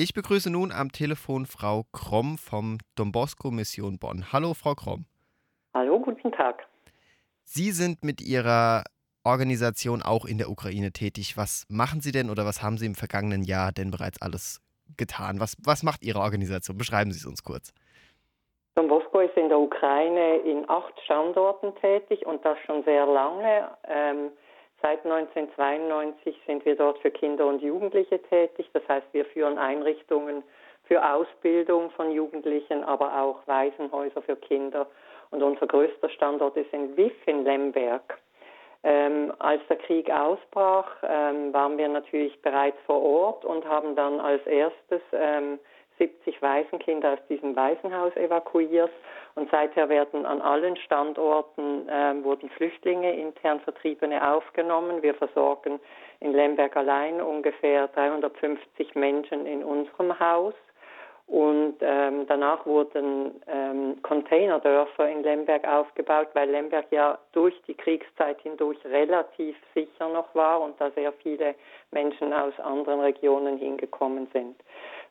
Ich begrüße nun am Telefon Frau Kromm vom Don Bosco Mission Bonn. Hallo, Frau Kromm. Hallo, guten Tag. Sie sind mit Ihrer Organisation auch in der Ukraine tätig. Was machen Sie denn oder was haben Sie im vergangenen Jahr denn bereits alles getan? Was, was macht Ihre Organisation? Beschreiben Sie es uns kurz. Don Bosco ist in der Ukraine in acht Standorten tätig und das schon sehr lange. Ähm, Seit 1992 sind wir dort für Kinder und Jugendliche tätig. Das heißt, wir führen Einrichtungen für Ausbildung von Jugendlichen, aber auch Waisenhäuser für Kinder. Und unser größter Standort ist in Wiff in Lemberg. Ähm, als der Krieg ausbrach, ähm, waren wir natürlich bereits vor Ort und haben dann als erstes ähm, 70 Waisenkinder aus diesem Waisenhaus evakuiert und seither werden an allen Standorten äh, wurden Flüchtlinge, intern Vertriebene aufgenommen. Wir versorgen in Lemberg allein ungefähr 350 Menschen in unserem Haus. Und ähm, danach wurden ähm, Containerdörfer in Lemberg aufgebaut, weil Lemberg ja durch die Kriegszeit hindurch relativ sicher noch war und da sehr viele Menschen aus anderen Regionen hingekommen sind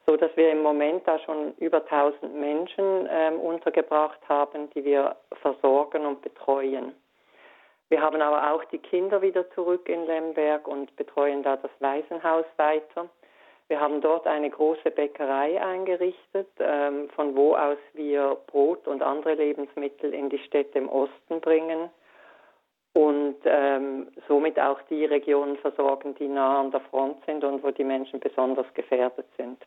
so dass wir im Moment da schon über 1000 Menschen ähm, untergebracht haben, die wir versorgen und betreuen. Wir haben aber auch die Kinder wieder zurück in Lemberg und betreuen da das Waisenhaus weiter. Wir haben dort eine große Bäckerei eingerichtet, ähm, von wo aus wir Brot und andere Lebensmittel in die Städte im Osten bringen und ähm, somit auch die Regionen versorgen, die nah an der Front sind und wo die Menschen besonders gefährdet sind.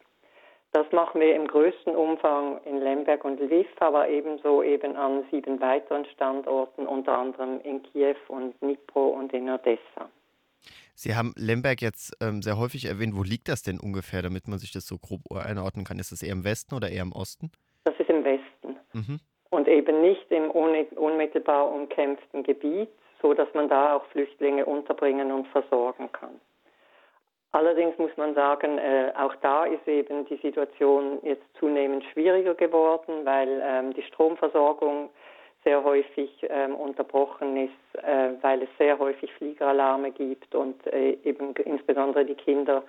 Das machen wir im größten Umfang in Lemberg und Lviv, aber ebenso eben an sieben weiteren Standorten, unter anderem in Kiew und Dnipro und in Odessa. Sie haben Lemberg jetzt ähm, sehr häufig erwähnt. Wo liegt das denn ungefähr, damit man sich das so grob einordnen kann? Ist das eher im Westen oder eher im Osten? Das ist im Westen. Mhm. Und eben nicht im unmittelbar umkämpften Gebiet, so dass man da auch Flüchtlinge unterbringen und versorgen kann. Allerdings muss man sagen, äh, auch da ist eben die Situation jetzt zunehmend schwieriger geworden, weil ähm, die Stromversorgung sehr häufig ähm, unterbrochen ist, äh, weil es sehr häufig Fliegeralarme gibt und äh, eben insbesondere die Kinder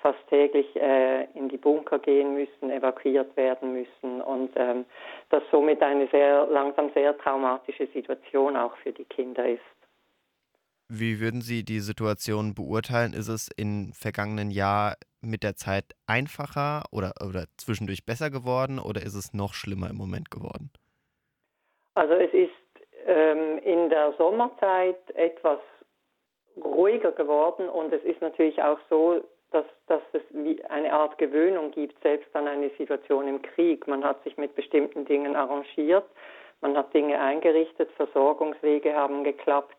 fast täglich äh, in die Bunker gehen müssen, evakuiert werden müssen und ähm, das somit eine sehr langsam sehr traumatische Situation auch für die Kinder ist. Wie würden Sie die Situation beurteilen? Ist es im vergangenen Jahr mit der Zeit einfacher oder, oder zwischendurch besser geworden oder ist es noch schlimmer im Moment geworden? Also es ist ähm, in der Sommerzeit etwas ruhiger geworden und es ist natürlich auch so, dass, dass es eine Art Gewöhnung gibt, selbst an eine Situation im Krieg. Man hat sich mit bestimmten Dingen arrangiert, man hat Dinge eingerichtet, Versorgungswege haben geklappt.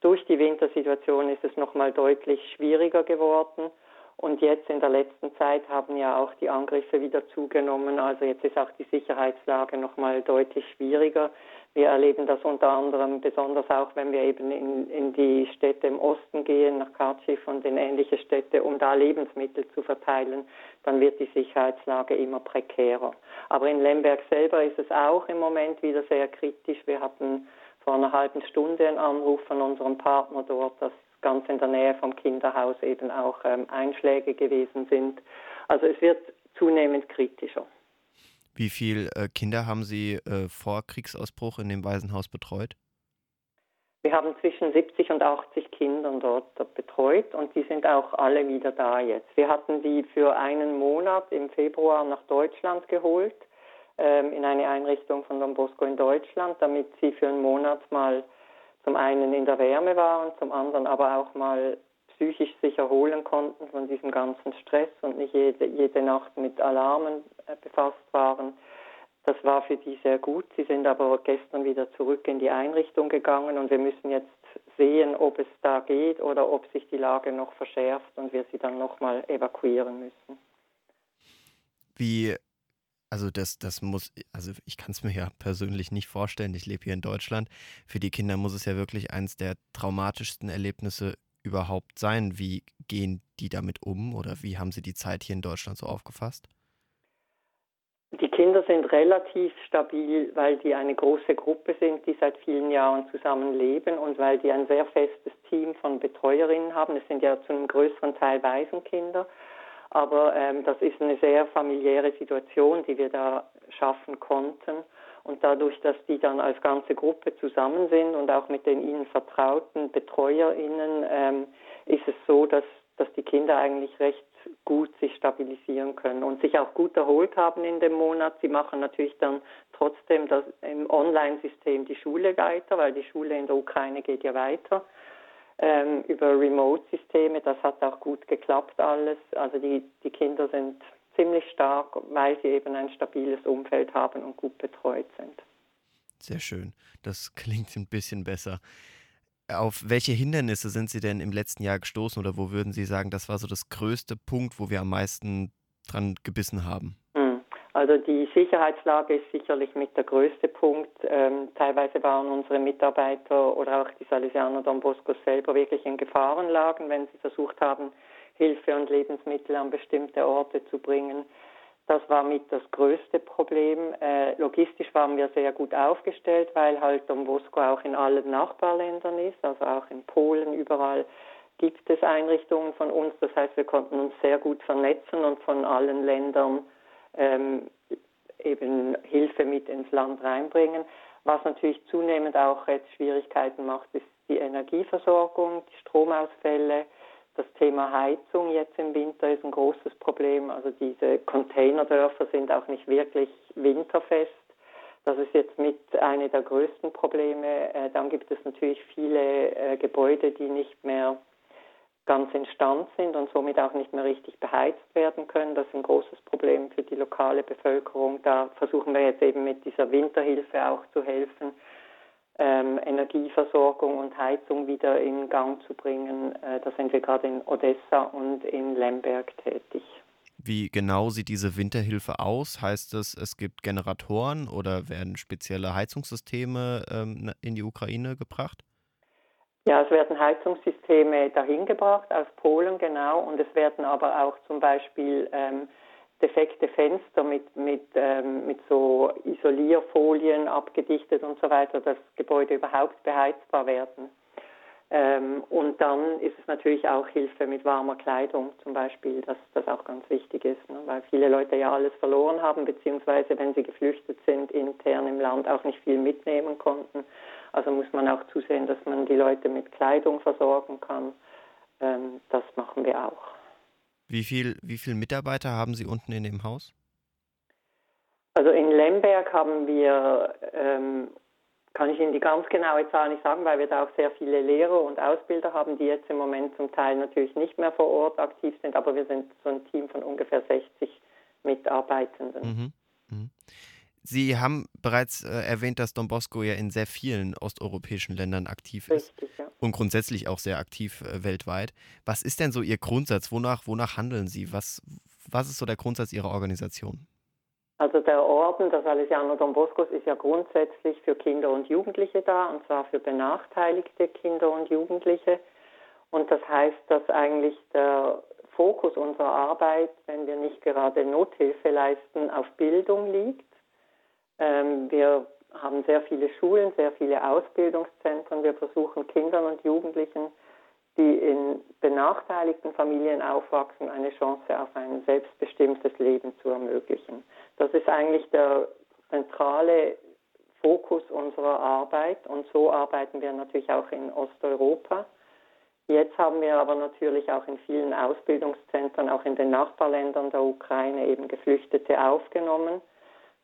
Durch die Wintersituation ist es nochmal deutlich schwieriger geworden. Und jetzt in der letzten Zeit haben ja auch die Angriffe wieder zugenommen. Also jetzt ist auch die Sicherheitslage nochmal deutlich schwieriger. Wir erleben das unter anderem besonders auch, wenn wir eben in, in die Städte im Osten gehen, nach Kharkiv und in ähnliche Städte, um da Lebensmittel zu verteilen, dann wird die Sicherheitslage immer prekärer. Aber in Lemberg selber ist es auch im Moment wieder sehr kritisch. Wir hatten vor einer halben Stunde einen Anruf von unserem Partner dort, dass ganz in der Nähe vom Kinderhaus eben auch ähm, Einschläge gewesen sind. Also es wird zunehmend kritischer. Wie viele äh, Kinder haben Sie äh, vor Kriegsausbruch in dem Waisenhaus betreut? Wir haben zwischen 70 und 80 Kindern dort betreut und die sind auch alle wieder da jetzt. Wir hatten die für einen Monat im Februar nach Deutschland geholt in eine Einrichtung von Don Bosco in Deutschland, damit sie für einen Monat mal zum einen in der Wärme waren, zum anderen aber auch mal psychisch sich erholen konnten von diesem ganzen Stress und nicht jede, jede Nacht mit Alarmen äh, befasst waren. Das war für die sehr gut. Sie sind aber gestern wieder zurück in die Einrichtung gegangen und wir müssen jetzt sehen, ob es da geht oder ob sich die Lage noch verschärft und wir sie dann nochmal evakuieren müssen. Wie also das, das muss, also ich kann es mir ja persönlich nicht vorstellen. Ich lebe hier in Deutschland. Für die Kinder muss es ja wirklich eines der traumatischsten Erlebnisse überhaupt sein. Wie gehen die damit um oder wie haben sie die Zeit hier in Deutschland so aufgefasst? Die Kinder sind relativ stabil, weil die eine große Gruppe sind, die seit vielen Jahren zusammenleben und weil die ein sehr festes Team von Betreuerinnen haben. Es sind ja zu einem größeren Teil Waisenkinder. Aber ähm, das ist eine sehr familiäre Situation, die wir da schaffen konnten. Und dadurch, dass die dann als ganze Gruppe zusammen sind und auch mit den ihnen vertrauten BetreuerInnen, ähm, ist es so, dass, dass die Kinder eigentlich recht gut sich stabilisieren können und sich auch gut erholt haben in dem Monat. Sie machen natürlich dann trotzdem das im Online-System die Schule weiter, weil die Schule in der Ukraine geht ja weiter ähm, über Remote-Systeme. Das hat auch gut geklappt alles. Also die, die Kinder sind ziemlich stark, weil sie eben ein stabiles Umfeld haben und gut betreut sind. Sehr schön. Das klingt ein bisschen besser. Auf welche Hindernisse sind Sie denn im letzten Jahr gestoßen oder wo würden Sie sagen, das war so das größte Punkt, wo wir am meisten dran gebissen haben? Hm. Also die Sicherheitslage ist sicherlich mit der größte Punkt. Ähm, teilweise waren unsere Mitarbeiter oder auch die Salesianer Don Bosco selber wirklich in Gefahrenlagen, wenn sie versucht haben, Hilfe und Lebensmittel an bestimmte Orte zu bringen. Das war mit das größte Problem. Äh, logistisch waren wir sehr gut aufgestellt, weil halt Don Bosco auch in allen Nachbarländern ist, also auch in Polen, überall gibt es Einrichtungen von uns. Das heißt, wir konnten uns sehr gut vernetzen und von allen Ländern ähm, eben Hilfe mit ins Land reinbringen. Was natürlich zunehmend auch jetzt Schwierigkeiten macht, ist die Energieversorgung, die Stromausfälle. Das Thema Heizung jetzt im Winter ist ein großes Problem. Also diese Containerdörfer sind auch nicht wirklich winterfest. Das ist jetzt mit einer der größten Probleme. Äh, dann gibt es natürlich viele äh, Gebäude, die nicht mehr ganz in Stand sind und somit auch nicht mehr richtig beheizt werden können. Das ist ein großes Problem für die lokale Bevölkerung. Da versuchen wir jetzt eben mit dieser Winterhilfe auch zu helfen ähm, Energieversorgung und Heizung wieder in Gang zu bringen. Äh, da sind wir gerade in Odessa und in Lemberg tätig. Wie genau sieht diese Winterhilfe aus? Heißt es, es gibt Generatoren oder werden spezielle Heizungssysteme ähm, in die Ukraine gebracht? Ja, es werden Heizungssysteme dahin gebracht aus Polen, genau, und es werden aber auch zum Beispiel ähm, defekte Fenster mit, mit, ähm, mit so Isolierfolien abgedichtet und so weiter, dass Gebäude überhaupt beheizbar werden. Ähm, und dann ist es natürlich auch Hilfe mit warmer Kleidung zum Beispiel, dass das auch ganz wichtig ist, ne? weil viele Leute ja alles verloren haben, beziehungsweise wenn sie geflüchtet sind, intern im Land auch nicht viel mitnehmen konnten. Also muss man auch zusehen, dass man die Leute mit Kleidung versorgen kann. Ähm, das machen wir auch. Wie viel, wie viele Mitarbeiter haben Sie unten in dem Haus? Also in Lemberg haben wir, ähm, kann ich Ihnen die ganz genaue Zahl nicht sagen, weil wir da auch sehr viele Lehrer und Ausbilder haben, die jetzt im Moment zum Teil natürlich nicht mehr vor Ort aktiv sind, aber wir sind so ein Team von ungefähr 60 Mitarbeitenden. Mhm. Mhm. Sie haben bereits äh, erwähnt, dass Don Bosco ja in sehr vielen osteuropäischen Ländern aktiv ist Richtig, ja. und grundsätzlich auch sehr aktiv äh, weltweit. Was ist denn so Ihr Grundsatz? Wonach, wonach handeln Sie? Was, was ist so der Grundsatz Ihrer Organisation? Also der Orden der Salesianer Don Boscos ist ja grundsätzlich für Kinder und Jugendliche da, und zwar für benachteiligte Kinder und Jugendliche. Und das heißt, dass eigentlich der Fokus unserer Arbeit, wenn wir nicht gerade Nothilfe leisten, auf Bildung liegt ähm, wir haben sehr viele Schulen, sehr viele Ausbildungszentren. Wir versuchen Kindern und Jugendlichen, die in benachteiligten Familien aufwachsen, eine Chance auf ein selbstbestimmtes Leben zu ermöglichen. Das ist eigentlich der zentrale Fokus unserer Arbeit und so arbeiten wir natürlich auch in Osteuropa. Jetzt haben wir aber natürlich auch in vielen Ausbildungszentren, auch in den Nachbarländern der Ukraine eben Geflüchtete aufgenommen.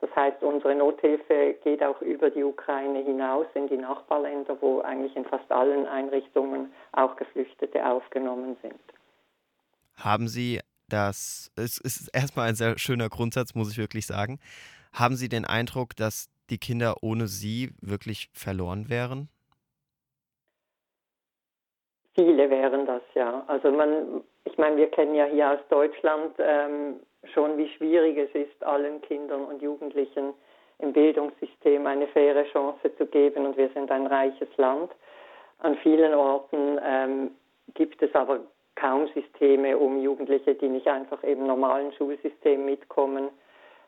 Das heißt, unsere Nothilfe geht auch über die Ukraine hinaus in die Nachbarländer, wo eigentlich in fast allen Einrichtungen auch Geflüchtete aufgenommen sind. Haben Sie das, es ist erstmal ein sehr schöner Grundsatz, muss ich wirklich sagen. Haben Sie den Eindruck, dass die Kinder ohne Sie wirklich verloren wären? Viele wären das, ja. Also man, ich meine, wir kennen ja hier aus Deutschland ähm, schon, wie schwierig es ist, allen Kindern und Jugendlichen im Bildungssystem eine faire Chance zu geben. Und wir sind ein reiches Land. An vielen Orten ähm, gibt es aber kaum Systeme, um Jugendliche, die nicht einfach im normalen Schulsystem mitkommen,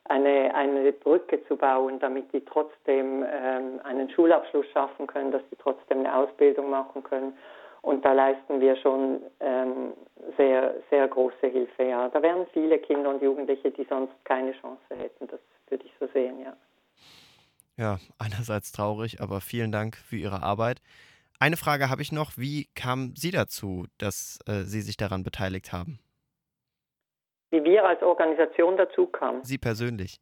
eine, eine Brücke zu bauen, damit die trotzdem ähm, einen Schulabschluss schaffen können, dass sie trotzdem eine Ausbildung machen können Und da leisten wir schon ähm, sehr, sehr große Hilfe. Ja, da wären viele Kinder und Jugendliche, die sonst keine Chance hätten. Das würde ich so sehen, ja. Ja, einerseits traurig, aber vielen Dank für Ihre Arbeit. Eine Frage habe ich noch. Wie kam Sie dazu, dass äh, Sie sich daran beteiligt haben? Wie wir als Organisation dazu kamen? Sie persönlich.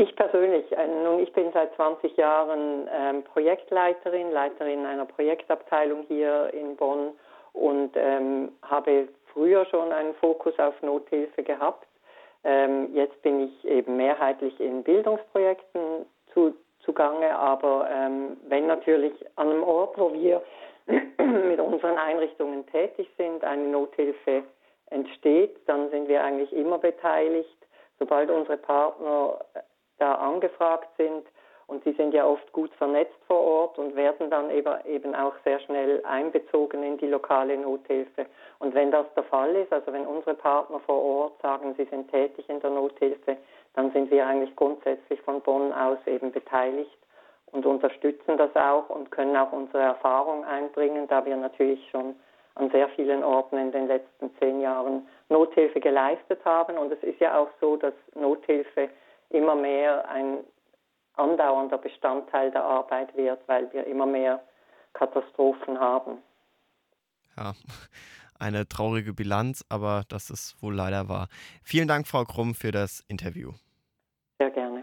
Ich persönlich, äh, nun ich bin seit 20 Jahren ähm, Projektleiterin, Leiterin einer Projektabteilung hier in Bonn und ähm, habe früher schon einen Fokus auf Nothilfe gehabt. Ähm, jetzt bin ich eben mehrheitlich in Bildungsprojekten zu, zugange, aber ähm, wenn natürlich an einem Ort, wo wir mit unseren Einrichtungen tätig sind, eine Nothilfe entsteht, dann sind wir eigentlich immer beteiligt. Sobald unsere Partner da angefragt sind, und sie sind ja oft gut vernetzt vor Ort und werden dann eben auch sehr schnell einbezogen in die lokale Nothilfe. Und wenn das der Fall ist, also wenn unsere Partner vor Ort sagen, sie sind tätig in der Nothilfe, dann sind wir eigentlich grundsätzlich von Bonn aus eben beteiligt und unterstützen das auch und können auch unsere Erfahrung einbringen, da wir natürlich schon an sehr vielen Orten in den letzten zehn Jahren Nothilfe geleistet haben. Und es ist ja auch so, dass Nothilfe immer mehr ein andauernder Bestandteil der Arbeit wird, weil wir immer mehr Katastrophen haben. Ja, eine traurige Bilanz, aber das ist wohl leider wahr. Vielen Dank, Frau Krumm, für das Interview. Sehr gerne.